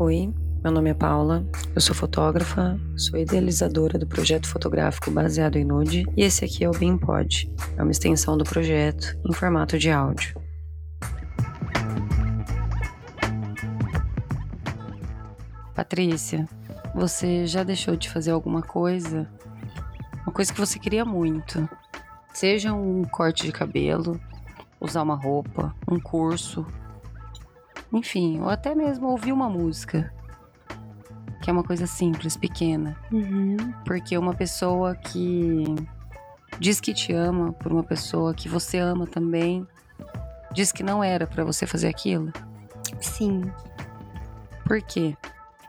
Oi, meu nome é Paula, eu sou fotógrafa, sou idealizadora do projeto fotográfico baseado em nude e esse aqui é o BeamPod, é uma extensão do projeto em formato de áudio. Patrícia, você já deixou de fazer alguma coisa? Uma coisa que você queria muito. Seja um corte de cabelo, usar uma roupa, um curso, enfim, ou até mesmo ouvir uma música. Que é uma coisa simples, pequena. Uhum. Porque uma pessoa que diz que te ama por uma pessoa que você ama também, diz que não era para você fazer aquilo. Sim. Por quê?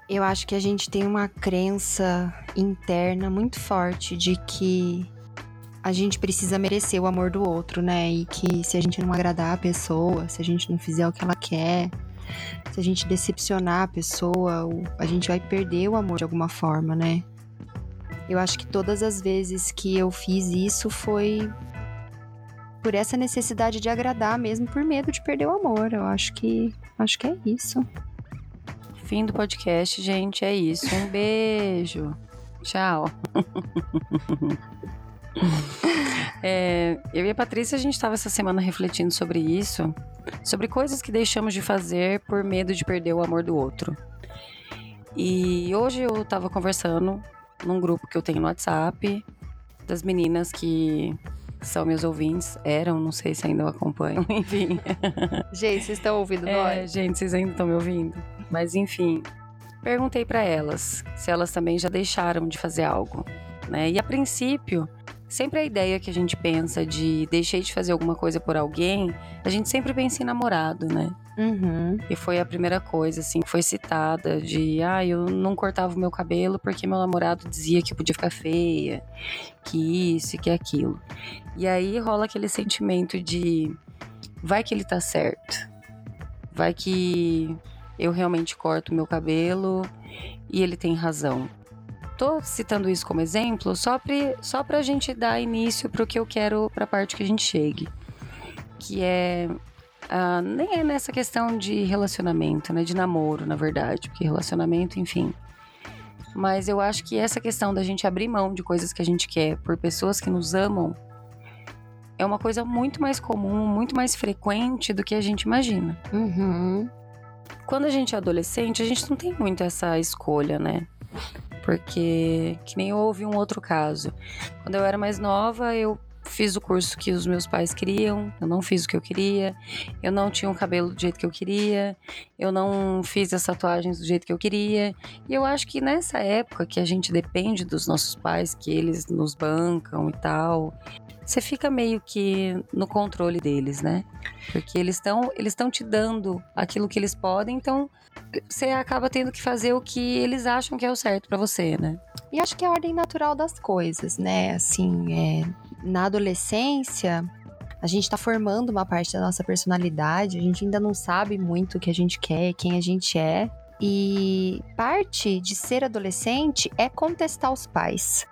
Eu acho que a gente tem uma crença interna muito forte de que a gente precisa merecer o amor do outro, né? E que se a gente não agradar a pessoa, se a gente não fizer o que ela quer, se a gente decepcionar a pessoa, a gente vai perder o amor de alguma forma, né? Eu acho que todas as vezes que eu fiz isso foi por essa necessidade de agradar, mesmo por medo de perder o amor. Eu acho que acho que é isso. Fim do podcast, gente, é isso. Um beijo. Tchau. É, eu e a Patrícia, a gente estava essa semana refletindo sobre isso, sobre coisas que deixamos de fazer por medo de perder o amor do outro. E hoje eu estava conversando num grupo que eu tenho no WhatsApp, das meninas que são meus ouvintes, eram, não sei se ainda acompanham, enfim. Gente, vocês estão ouvindo é, nós? Gente, vocês ainda estão me ouvindo? Mas enfim, perguntei para elas se elas também já deixaram de fazer algo, né? E a princípio, Sempre a ideia que a gente pensa de deixei de fazer alguma coisa por alguém, a gente sempre pensa em namorado, né? Uhum. E foi a primeira coisa, assim, que foi citada de, ah, eu não cortava o meu cabelo porque meu namorado dizia que podia ficar feia, que isso e que aquilo. E aí rola aquele sentimento de, vai que ele tá certo, vai que eu realmente corto o meu cabelo e ele tem razão tô citando isso como exemplo só para só a gente dar início para o que eu quero para a parte que a gente chegue. Que é. Uh, nem é nessa questão de relacionamento, né? De namoro, na verdade. Porque relacionamento, enfim. Mas eu acho que essa questão da gente abrir mão de coisas que a gente quer por pessoas que nos amam é uma coisa muito mais comum, muito mais frequente do que a gente imagina. Uhum. Quando a gente é adolescente, a gente não tem muito essa escolha, né? Porque que nem houve um outro caso. Quando eu era mais nova, eu fiz o curso que os meus pais queriam, eu não fiz o que eu queria, eu não tinha um cabelo do jeito que eu queria, eu não fiz as tatuagens do jeito que eu queria. E eu acho que nessa época que a gente depende dos nossos pais, que eles nos bancam e tal, você fica meio que no controle deles, né? Porque eles estão eles estão te dando aquilo que eles podem, então você acaba tendo que fazer o que eles acham que é o certo para você, né? E acho que é a ordem natural das coisas, né? Assim, é, na adolescência, a gente está formando uma parte da nossa personalidade, a gente ainda não sabe muito o que a gente quer, quem a gente é. E parte de ser adolescente é contestar os pais.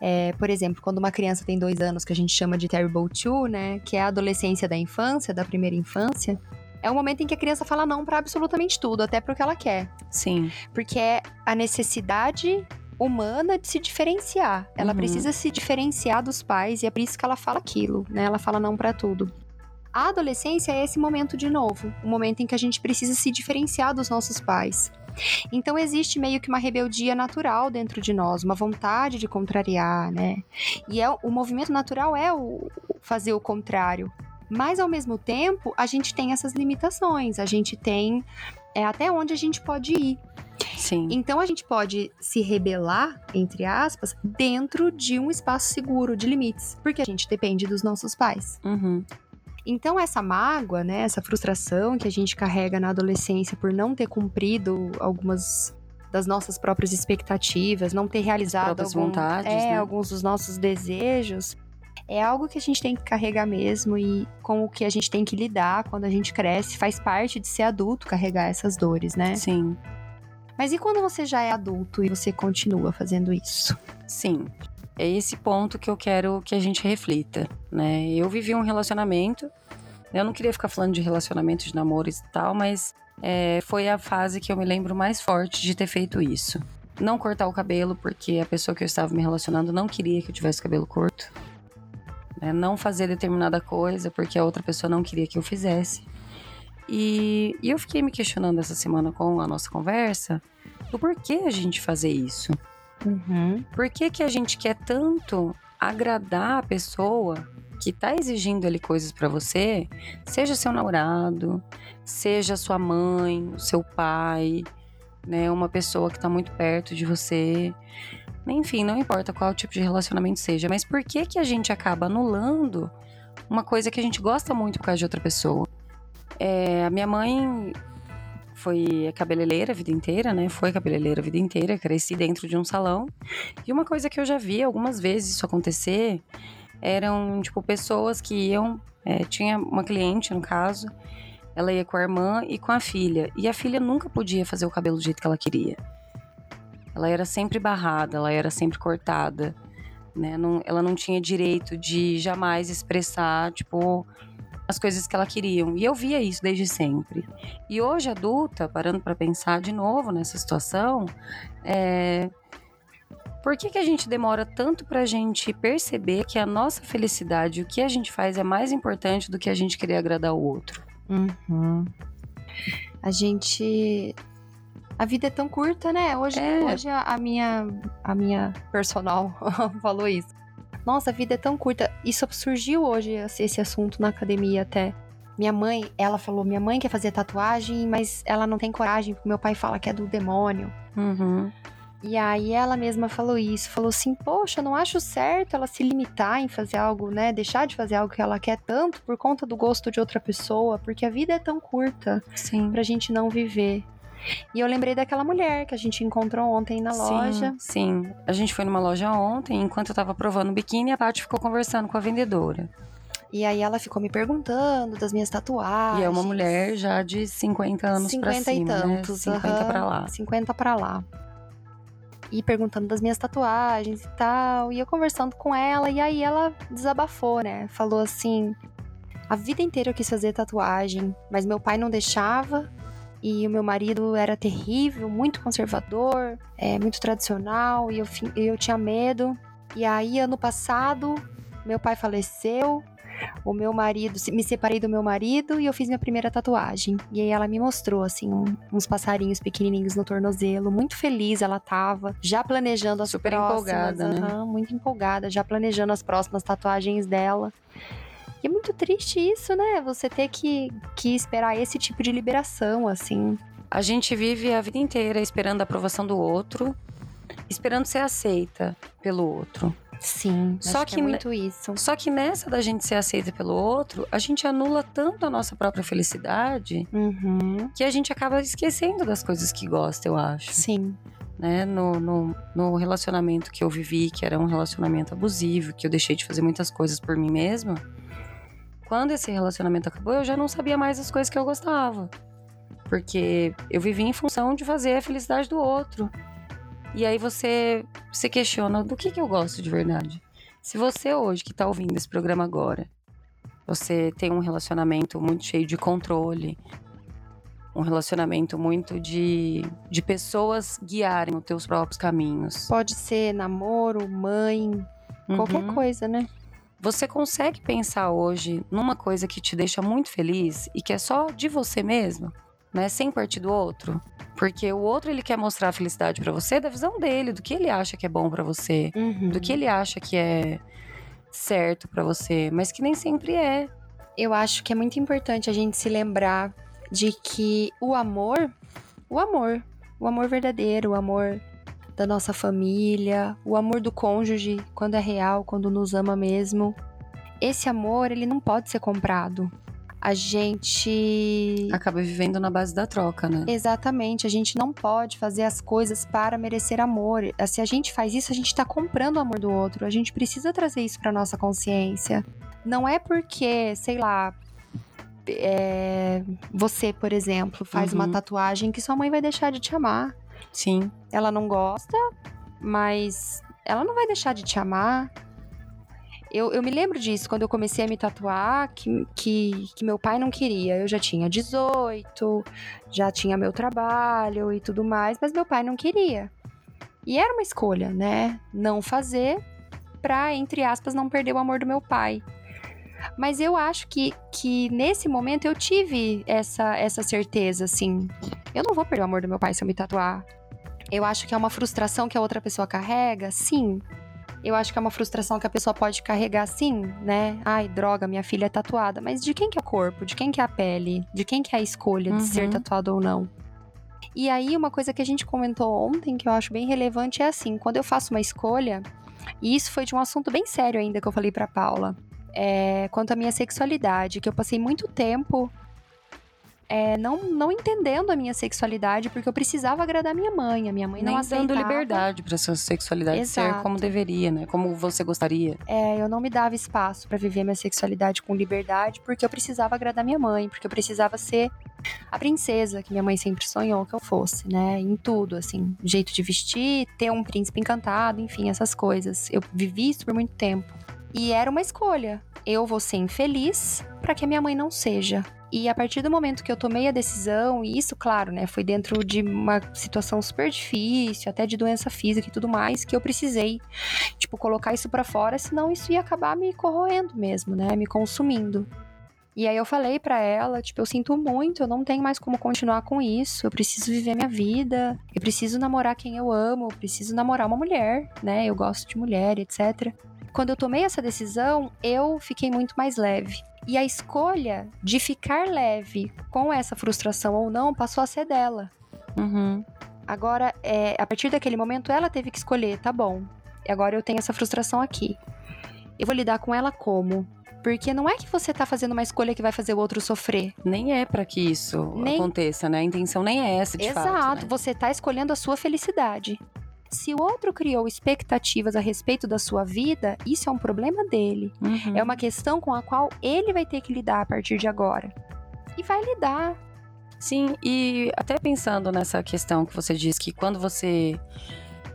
É, por exemplo, quando uma criança tem dois anos, que a gente chama de Terrible Two, né? Que é a adolescência da infância, da primeira infância. É o momento em que a criança fala não para absolutamente tudo, até pro que ela quer. Sim. Porque é a necessidade humana de se diferenciar. Ela uhum. precisa se diferenciar dos pais e é por isso que ela fala aquilo, né? Ela fala não para tudo. A adolescência é esse momento de novo, o momento em que a gente precisa se diferenciar dos nossos pais. Então existe meio que uma rebeldia natural dentro de nós, uma vontade de contrariar, né? E é o movimento natural é o fazer o contrário. Mas ao mesmo tempo, a gente tem essas limitações, a gente tem é até onde a gente pode ir. Sim. Então a gente pode se rebelar, entre aspas, dentro de um espaço seguro de limites, porque a gente depende dos nossos pais. Uhum. Então, essa mágoa, né, essa frustração que a gente carrega na adolescência por não ter cumprido algumas das nossas próprias expectativas, não ter realizado algum, vontades, é, né? alguns dos nossos desejos, é algo que a gente tem que carregar mesmo e com o que a gente tem que lidar quando a gente cresce, faz parte de ser adulto carregar essas dores, né? Sim. Mas e quando você já é adulto e você continua fazendo isso? Sim. É esse ponto que eu quero que a gente reflita, né? Eu vivi um relacionamento, eu não queria ficar falando de relacionamento de namoro e tal, mas é, foi a fase que eu me lembro mais forte de ter feito isso. Não cortar o cabelo, porque a pessoa que eu estava me relacionando não queria que eu tivesse cabelo curto. Né? Não fazer determinada coisa, porque a outra pessoa não queria que eu fizesse. E, e eu fiquei me questionando essa semana com a nossa conversa do porquê a gente fazer isso. Uhum. Por que, que a gente quer tanto agradar a pessoa que tá exigindo ali coisas para você, seja seu namorado, seja sua mãe, seu pai, né, uma pessoa que tá muito perto de você. Enfim, não importa qual tipo de relacionamento seja, mas por que que a gente acaba anulando uma coisa que a gente gosta muito por causa de outra pessoa? É, a minha mãe foi cabeleireira a vida inteira, né? Foi cabeleireira a vida inteira, cresci dentro de um salão. E uma coisa que eu já vi algumas vezes isso acontecer eram, tipo, pessoas que iam. É, tinha uma cliente, no caso, ela ia com a irmã e com a filha. E a filha nunca podia fazer o cabelo do jeito que ela queria. Ela era sempre barrada, ela era sempre cortada. Né? Não, ela não tinha direito de jamais expressar, tipo, as coisas que ela queriam. E eu via isso desde sempre. E hoje, adulta, parando para pensar de novo nessa situação, é... por que, que a gente demora tanto para a gente perceber que a nossa felicidade, o que a gente faz, é mais importante do que a gente querer agradar o outro? Uhum. A gente. A vida é tão curta, né? Hoje, É. hoje a, a minha, a minha personal falou isso. Nossa, a vida é tão curta. Isso surgiu hoje, esse assunto na academia até. Minha mãe, ela falou: minha mãe quer fazer tatuagem, mas ela não tem coragem, porque meu pai fala que é do demônio. Uhum. E aí ela mesma falou isso, falou assim, poxa, não acho certo ela se limitar em fazer algo, né? Deixar de fazer algo que ela quer tanto por conta do gosto de outra pessoa, porque a vida é tão curta Sim. pra gente não viver. E eu lembrei daquela mulher que a gente encontrou ontem na loja. Sim, sim. A gente foi numa loja ontem, enquanto eu tava provando o biquíni, a Paty ficou conversando com a vendedora. E aí ela ficou me perguntando das minhas tatuagens. E é uma mulher já de 50 anos pra 50 e cima, tantos, né? 50 aham, pra lá. 50 pra lá. E perguntando das minhas tatuagens e tal. E eu conversando com ela, e aí ela desabafou, né? Falou assim: a vida inteira eu quis fazer tatuagem, mas meu pai não deixava. E o meu marido era terrível, muito conservador, é, muito tradicional, e eu, eu tinha medo. E aí, ano passado, meu pai faleceu, o meu marido, me separei do meu marido e eu fiz minha primeira tatuagem. E aí ela me mostrou, assim, um- uns passarinhos pequenininhos no tornozelo. Muito feliz ela tava, já planejando as Super próximas. empolgada, né? aham, muito empolgada, já planejando as próximas tatuagens dela. E é muito triste isso, né? Você ter que, que esperar esse tipo de liberação, assim. A gente vive a vida inteira esperando a aprovação do outro, esperando ser aceita pelo outro. Sim, Só acho que é muito isso. Só que nessa da gente ser aceita pelo outro, a gente anula tanto a nossa própria felicidade Uhum, que a gente acaba esquecendo das coisas que gosta, eu acho. sim. né, no, no, no relacionamento que eu vivi, que era um relacionamento abusivo, que eu deixei de fazer muitas coisas por mim mesma. Quando esse relacionamento acabou, eu já não sabia mais as coisas que eu gostava. Porque eu vivi em função de fazer a felicidade do outro. E aí você se questiona do que, que eu gosto de verdade. Se você hoje, que tá ouvindo esse programa agora, você tem um relacionamento muito cheio de controle, um relacionamento muito de, de pessoas guiarem os teus próprios caminhos. Pode ser namoro, mãe, qualquer Uhum. coisa, né? Você consegue pensar hoje numa coisa que te deixa muito feliz e que é só de você mesmo, né? Sem partir do outro? Porque o outro ele quer mostrar a felicidade pra você da visão dele, do que ele acha que é bom pra você, Uhum. do que ele acha que é certo pra você, mas que nem sempre é. Eu acho que é muito importante a gente se lembrar de que o amor, o amor, o amor verdadeiro, o amor da nossa família, o amor do cônjuge, quando é real, quando nos ama mesmo, esse amor, ele não pode ser comprado. A gente. Acaba vivendo na base da troca, né? Exatamente, a gente não pode fazer as coisas para merecer amor. Se a gente faz isso, a gente tá comprando o amor do outro. A gente precisa trazer isso pra nossa consciência. Não é porque, sei lá, é, você, por exemplo, faz uma Uhum. tatuagem que sua mãe vai deixar de te amar. Sim. Ela não gosta, mas ela não vai deixar de te amar. Eu, eu me lembro disso quando eu comecei a me tatuar, que, que, que meu pai não queria. Eu já tinha 18, já tinha meu trabalho e tudo mais, mas meu pai não queria. E era uma escolha, né? Não fazer pra, entre aspas, não perder o amor do meu pai. Mas eu acho que, que nesse momento eu tive essa, essa certeza, assim. Eu não vou perder o amor do meu pai se eu me tatuar. Eu acho que é uma frustração que a outra pessoa carrega, sim. Eu acho que é uma frustração que a pessoa pode carregar, sim, né? Ai, droga, minha filha é tatuada. Mas de quem que é o corpo? De quem que é a pele? De quem que é a escolha de ser Uhum. tatuado ou não? E aí, uma coisa que a gente comentou ontem, que eu acho bem relevante, é assim: quando eu faço uma escolha, e isso foi de um assunto bem sério ainda que eu falei pra Paula, é, quanto à minha sexualidade, que eu passei muito tempo é, não, não entendendo a minha sexualidade, porque eu precisava agradar minha mãe. A minha mãe não Nem aceitava. dando liberdade pra sua sexualidade ser Exato. como deveria, né? Como você gostaria. É, eu não me dava espaço pra viver minha sexualidade com liberdade, porque eu precisava agradar minha mãe, porque eu precisava ser a princesa que minha mãe sempre sonhou que eu fosse, né? Em tudo, assim, jeito de vestir, ter um príncipe encantado, enfim, essas coisas. Eu vivi isso por muito tempo. E era uma escolha. Eu vou ser infeliz pra que a minha mãe não seja. E a partir do momento que eu tomei a decisão, e isso, claro, né, foi dentro de uma situação super difícil, até de doença física e tudo mais, que eu precisei, tipo, colocar isso pra fora, senão isso ia acabar me corroendo mesmo, né, me consumindo. E aí eu falei pra ela, tipo, eu sinto muito, eu não tenho mais como continuar com isso, eu preciso viver minha vida, eu preciso namorar quem eu amo, eu preciso namorar uma mulher, né, eu gosto de mulher, etc. Quando eu tomei essa decisão, eu fiquei muito mais leve. E a escolha de ficar leve com essa frustração ou não passou a ser dela. Uhum. Agora, é, a partir daquele momento, ela teve que escolher, tá bom. E agora eu tenho essa frustração aqui. Eu vou lidar com ela como? Porque não é que você tá fazendo uma escolha que vai fazer o outro sofrer. Nem é pra que isso Nem- aconteça, né? A intenção nem é essa, de Exato, fato. né? você tá escolhendo a sua felicidade. Se o outro criou expectativas a respeito da sua vida, isso é um problema dele. Uhum. É uma questão com a qual ele vai ter que lidar a partir de agora. E vai lidar. Sim, e até pensando nessa questão que você disse que quando você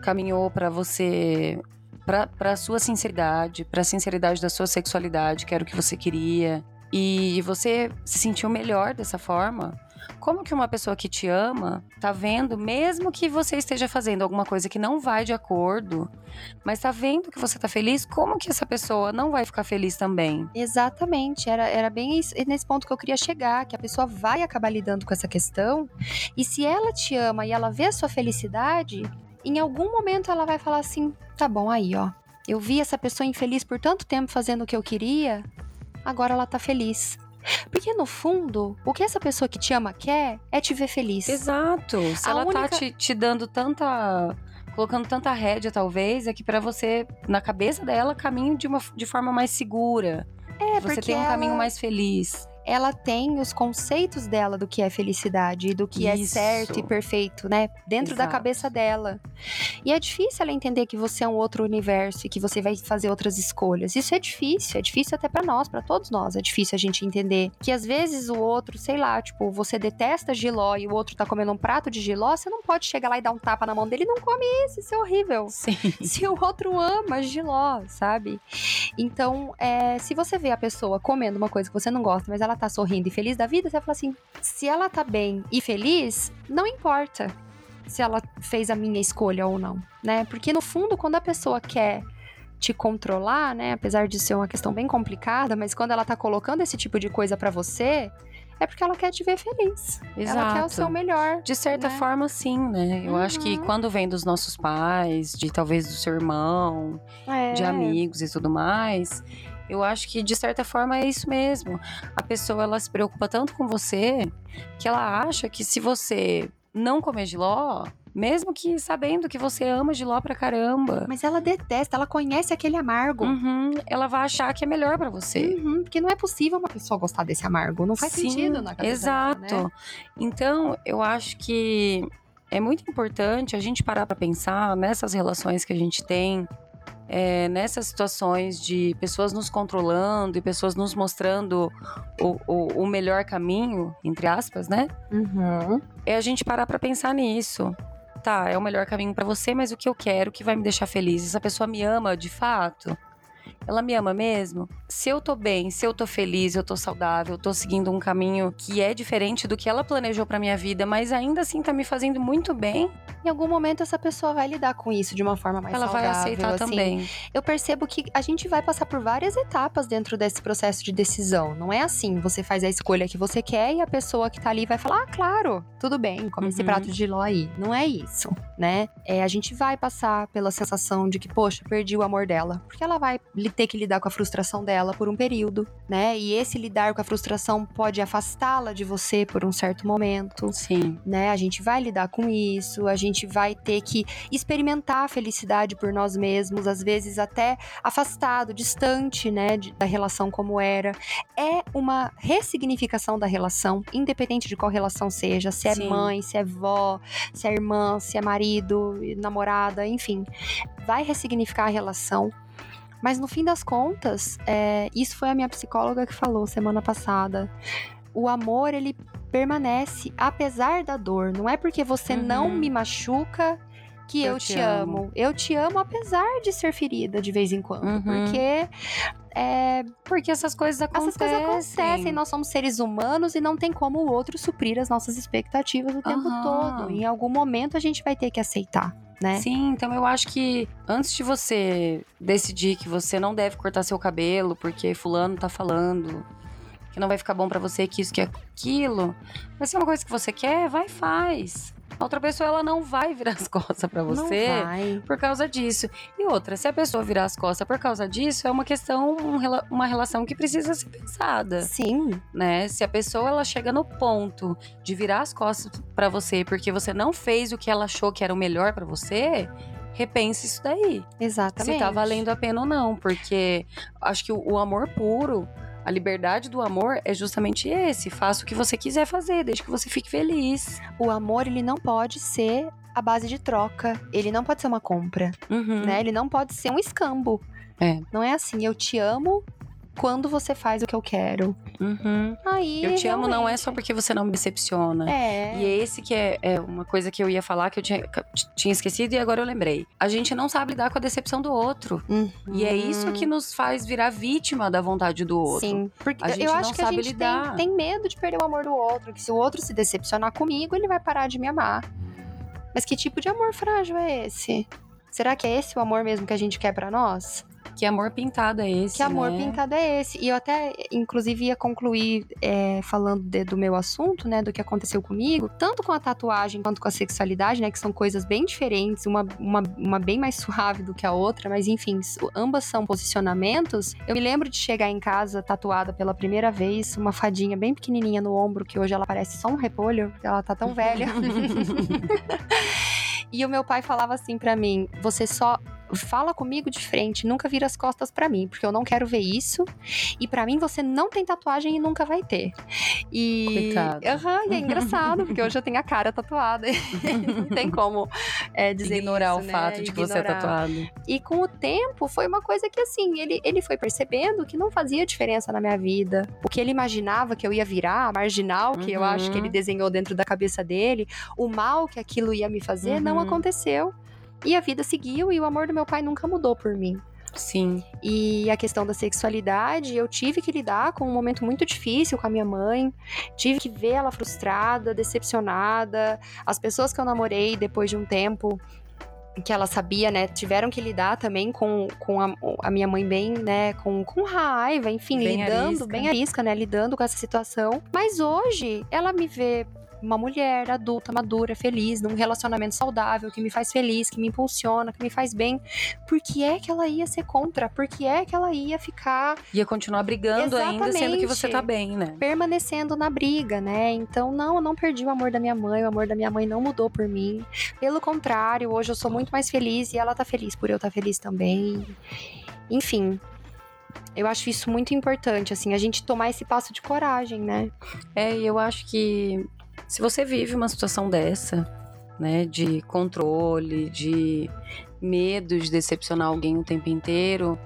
caminhou pra você para sua sinceridade, pra sinceridade da sua sexualidade, que era o que você queria, e você se sentiu melhor dessa forma, como que uma pessoa que te ama tá vendo, mesmo que você esteja fazendo alguma coisa que não vai de acordo, mas tá vendo que você tá feliz, como que essa pessoa não vai ficar feliz também? Exatamente, era, era bem nesse ponto que eu queria chegar, que a pessoa vai acabar lidando com essa questão, e se ela te ama e ela vê a sua felicidade, em algum momento ela vai falar assim: tá bom, aí ó, eu vi essa pessoa infeliz por tanto tempo fazendo o que eu queria, agora ela tá feliz. Porque no fundo, o que essa pessoa que te ama quer é te ver feliz. Exato. Se A ela tá única- te, te dando tanta. colocando tanta rédea, talvez, é que pra você, na cabeça dela, caminho de, uma, de forma mais segura. É, você tem um ela- caminho mais feliz. Ela tem os conceitos dela do que é felicidade e do que é Isso. certo e perfeito, né? Dentro da Exato. cabeça dela. E é difícil ela entender que você é um outro universo e que você vai fazer outras escolhas. Isso é difícil, é difícil até pra nós, pra todos nós. É difícil a gente entender que às vezes o outro, sei lá, tipo, você detesta giló e o outro tá comendo um prato de giló, você não pode chegar lá e dar um tapa na mão dele, não come isso, isso é horrível Sim. se o outro ama giló, sabe? Então, é, se você vê a pessoa comendo uma coisa que você não gosta, mas ela tá sorrindo e feliz da vida, você vai falar assim: se ela tá bem e feliz, não importa se ela fez a minha escolha ou não, né? Porque no fundo, quando a pessoa quer te controlar, né, apesar de ser uma questão bem complicada, mas quando ela tá colocando esse tipo de coisa pra você, é porque ela quer te ver feliz. Ela quer o seu melhor. De certa né? forma, sim, né? Eu acho que Uhum. quando vem dos nossos pais, de talvez do seu irmão, É. de amigos e tudo mais, eu acho que de certa forma é isso mesmo. A pessoa ela se preocupa tanto com você que ela acha que se você não comer giló, mesmo que sabendo que você ama giló pra caramba, Mas ela detesta, ela conhece aquele amargo. uhum, ela vai achar que é melhor pra você. Uhum, porque não é possível uma pessoa gostar desse amargo. Não faz Sim, sentido na cabeça Exato. dela, né? Então, eu acho que é muito importante a gente parar para pensar nessas relações que a gente tem, é, nessas situações de pessoas nos controlando e pessoas nos mostrando o, o, o melhor caminho, entre aspas, né? Uhum. É a gente parar para pensar nisso. Tá, é o melhor caminho para você, mas o que eu quero, que vai me deixar feliz? Essa pessoa me ama de fato? Ela me ama mesmo? Se eu tô bem, se eu tô feliz, eu tô saudável, eu tô seguindo um caminho que é diferente do que ela planejou pra minha vida, mas ainda assim tá me fazendo muito bem, Em algum momento essa pessoa vai lidar com isso de uma forma mais ela vai saudável. aceitar assim. também. Eu percebo que a gente vai passar por várias etapas dentro desse processo de decisão. Não é assim, você faz a escolha que você quer e a pessoa que tá ali vai falar: "Ah, claro, tudo bem, come esse Uhum. prato de ló aí". Não é isso, né? É, a gente vai passar pela sensação de que, poxa, perdi o amor dela, porque ela vai li- ter que lidar com a frustração dela por um período, né? E esse lidar com a frustração pode afastá-la de você por um certo momento Sim. né? A gente vai lidar com isso, a gente vai ter que experimentar a felicidade por nós mesmos, às vezes até afastado, distante, né, de- da relação como era. É uma ressignificação da relação, independente de qual relação seja, se é Sim. mãe, se é vó, se é irmã, se é marido, namorada, enfim. Vai ressignificar a relação. Mas no fim das contas, é, isso foi a minha psicóloga que falou semana passada. O amor, ele permanece apesar da dor. Não é porque você não Uhum. me machuca que eu, Eu te, amo. amo. Eu te amo apesar de ser ferida de vez em quando. Uhum. Porque é, Porque essas coisas acontecem. essas coisas acontecem. Nós somos seres humanos e não tem como o outro suprir as nossas expectativas o tempo Aham. todo. Em algum momento a gente vai ter que aceitar, né? Sim, então eu acho que antes de você decidir que você não deve cortar seu cabelo porque fulano tá falando que não vai ficar bom pra você, que isso, que aquilo, mas se é uma coisa que você quer, vai e faz. A outra pessoa, ela não vai virar as costas pra você Não vai. por causa disso. E outra, se a pessoa virar as costas por causa disso, é uma questão, um uma relação que precisa ser pensada Sim, né? Se a pessoa ela chega no ponto de virar as costas pra você porque você não fez o que ela achou que era o melhor pra você, repense isso daí. exatamente. Se tá valendo a pena ou não, porque acho que o, o amor puro, a liberdade do amor é justamente esse, faça o que você quiser fazer, desde que você fique feliz. O amor, ele não pode ser a base de troca. Ele não pode ser uma compra, Uhum. né? Ele não pode ser um escambo. É. Não é assim, eu te amo quando você faz o que eu quero. Uhum. Aí, Eu te amo não é só realmente, porque você não me decepciona. É. E é esse que é, é uma coisa que eu ia falar que eu tinha, que eu tinha esquecido e agora eu lembrei. A gente não sabe lidar com a decepção do outro. Uhum. E é isso que nos faz virar vítima da vontade do outro. Sim, porque A gente eu não acho que a sabe gente tem, lidar. tem medo de perder o amor do outro, que se o outro se decepcionar comigo, ele vai parar de me amar. Mas que tipo de amor frágil é esse? Será que é esse o amor mesmo que a gente quer pra nós? Que amor pintado é esse? Que amor né? pintado é esse? E eu até, inclusive, ia concluir é, falando de- do meu assunto, né? Do que aconteceu comigo, tanto com a tatuagem quanto com a sexualidade, né? Que são coisas bem diferentes, uma, uma, uma bem mais suave do que a outra, mas enfim, ambas são posicionamentos. Eu me lembro de chegar em casa tatuada pela primeira vez, uma fadinha bem pequenininha no ombro, que hoje ela parece só um repolho, porque ela tá tão velha. E o meu pai falava assim pra mim: você só fala comigo de frente, nunca vira as costas pra mim, porque eu não quero ver isso. E pra mim você não tem tatuagem e nunca vai ter. E Coitado. E é engraçado, porque hoje eu tenho a cara tatuada. não tem como é, dizer Ignorar isso, o né? fato de que você é tatuado. E com o tempo foi uma coisa que assim, ele, ele foi percebendo que não fazia diferença na minha vida. O que ele imaginava que eu ia virar, a marginal que eu Uhum. acho que ele desenhou dentro da cabeça dele, o mal que aquilo ia me fazer, não Uhum. aconteceu. E a vida seguiu e o amor do meu pai nunca mudou por mim. Sim. E a questão da sexualidade, eu tive que lidar com um momento muito difícil com a minha mãe. Tive que ver ela frustrada, decepcionada. As pessoas que eu namorei depois de um tempo que ela sabia, né, tiveram que lidar também com, com a, a minha mãe bem, né, com, com raiva, enfim, Bem lidando, arisca. bem arisca, né, lidando com essa situação. Mas hoje, ela me vê uma mulher adulta, madura, feliz, num relacionamento saudável, que me faz feliz, que me impulsiona, que me faz bem. Por que é que ela ia ser contra? Por que é que ela ia ficar Ia continuar brigando ainda, sendo que você tá bem, né? permanecendo na briga, né? Então, não, eu não perdi o amor da minha mãe, o amor da minha mãe não mudou por mim. Pelo contrário, hoje eu sou muito mais feliz e ela tá feliz por eu estar feliz também. Enfim. Eu acho isso muito importante, assim, a gente tomar esse passo de coragem, né? É, e eu acho que se você vive uma situação dessa, né, de controle, de medo de decepcionar alguém o tempo inteiro,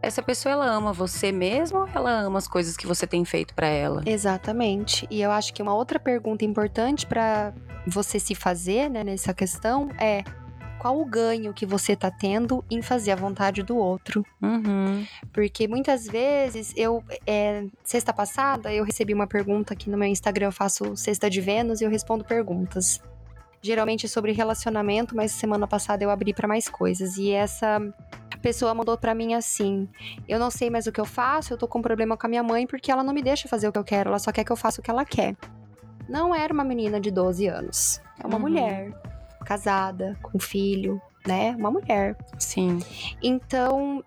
essa pessoa ela ama você mesmo ou ela ama as coisas que você tem feito pra ela? Exatamente. E eu acho que uma outra pergunta importante para você se fazer, né, nessa questão é: qual o ganho que você tá tendo em fazer a vontade do outro. Uhum. Porque muitas vezes eu. É, sexta passada eu recebi uma pergunta aqui no meu Instagram, eu faço Sexta de Vênus e eu respondo perguntas. Geralmente sobre relacionamento, mas semana passada eu abri para mais coisas. E essa pessoa mandou para mim assim: Eu não sei mais o que eu faço, eu tô com um problema com a minha mãe porque ela não me deixa fazer o que eu quero, ela só quer que eu faça o que ela quer. Não era uma menina de 12 anos, é uma Uhum. mulher casada, com filho, né? Uma mulher. Sim. Então,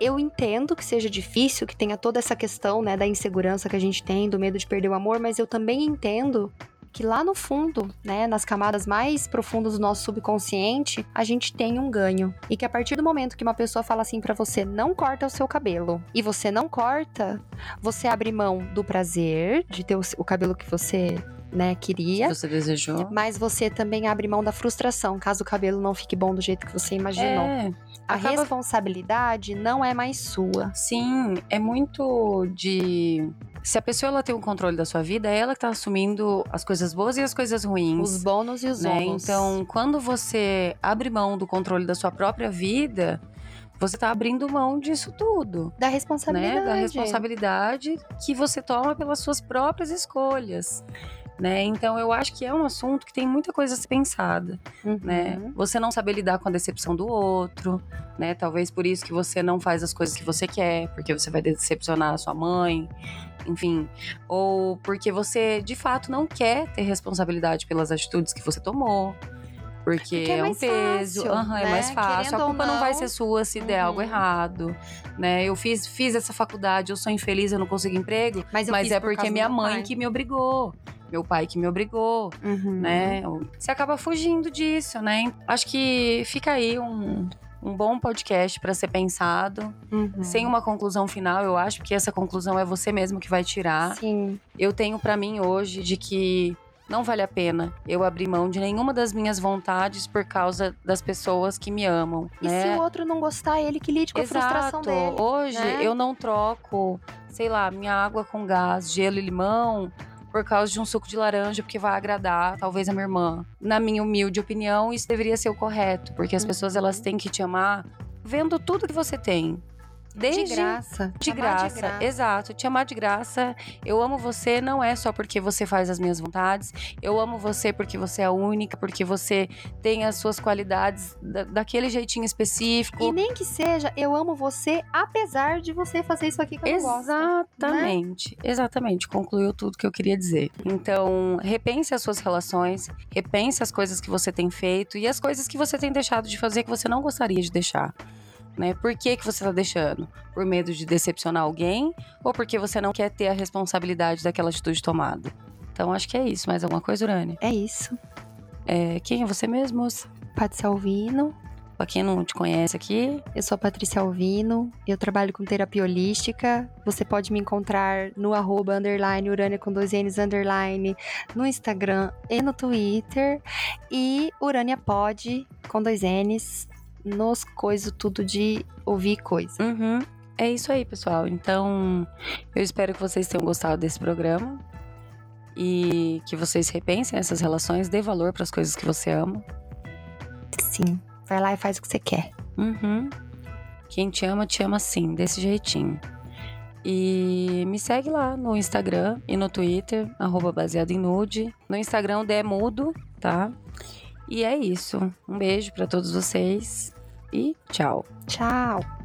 eu entendo que seja difícil, que tenha toda essa questão, né, da insegurança que a gente tem, do medo de perder o amor, mas eu também entendo que lá no fundo, né, nas camadas mais profundas do nosso subconsciente, a gente tem um ganho. E que a partir do momento que uma pessoa fala assim pra você, não corta o seu cabelo, e você não corta, você abre mão do prazer de ter o cabelo que você, né, queria. Você desejou? Mas você também abre mão da frustração, caso o cabelo não fique bom do jeito que você imaginou. É. A acaba- responsabilidade não é mais sua. Sim, é muito de. Se a pessoa ela tem o controle da sua vida, é ela que tá assumindo as coisas boas e as coisas ruins. Os bônus e os né? ônus. Então, quando você abre mão do controle da sua própria vida, você tá abrindo mão disso tudo. da Né? responsabilidade. Da responsabilidade que você toma pelas suas próprias escolhas. Né? Então, eu acho que é um assunto que tem muita coisa a ser pensada. Uhum. né? Você não saber lidar com a decepção do outro, né? Talvez por isso que você não faz as coisas que você quer, porque você vai decepcionar a sua mãe, enfim, ou porque você de fato não quer ter responsabilidade pelas atitudes que você tomou. Porque, Porque é é, um peso, fácil, é né? mais fácil. Querendo a culpa não, vai não. ser sua se der algo Uhum. errado, né? Eu fiz, fiz essa faculdade, eu sou infeliz, eu não consigo emprego, Mas, mas é por porque minha mãe que me obrigou, meu pai que me obrigou, Uhum. né? Você acaba fugindo disso, né? Acho que fica aí um, um bom podcast para ser pensado, Uhum. sem uma conclusão final, eu acho, porque essa conclusão é você mesmo que vai tirar. Sim. Eu tenho para mim hoje de que não vale a pena eu abrir mão de nenhuma das minhas vontades por causa das pessoas que me amam, E né? se o outro não gostar, ele que lide com a frustração Exato. dele. Hoje né? eu não troco, sei lá, minha água com gás, gelo e limão por causa de um suco de laranja porque vai agradar talvez a minha irmã. Na minha humilde opinião, isso deveria ser o correto, porque as pessoas elas têm que te amar vendo tudo que você tem. Desde de graça. de graça, exato. Te amar de graça. Eu amo você não é só porque você faz as minhas vontades. Eu amo você porque você é a única, porque você tem as suas qualidades da- daquele jeitinho específico. E nem que seja, eu amo você, apesar de você fazer isso aqui que eu não gosto. Exatamente, exatamente. Concluiu tudo que eu queria dizer. Então, repense as suas relações, repense as coisas que você tem feito e as coisas que você tem deixado de fazer que você não gostaria de deixar. Né? Por que, que você tá deixando? Por medo de decepcionar alguém ou porque você não quer ter a responsabilidade daquela atitude tomada? Então, acho que é isso. Mais alguma coisa, Urânia? É isso. É, quem é você mesmo, moça? Patrícia Alvino. Pra quem não te conhece aqui, Eu sou a Patrícia Alvino, eu trabalho com terapia holística. Você pode me encontrar no arroba underline Urânia com dois N's underline no Instagram e no Twitter. E Urânia Pod com dois N's nos coisas tudo de ouvir coisa. Uhum. É isso aí, pessoal. Então, eu espero que vocês tenham gostado desse programa e que vocês repensem essas relações, dê valor para as coisas que você ama. Sim, vai lá e faz o que você quer. Uhum. Quem te ama, te ama sim, desse jeitinho. E me segue lá no Instagram e no Twitter, arroba baseado em nude. No Instagram, o D é mudo, tá? E é isso. Um beijo para todos vocês e tchau. Tchau!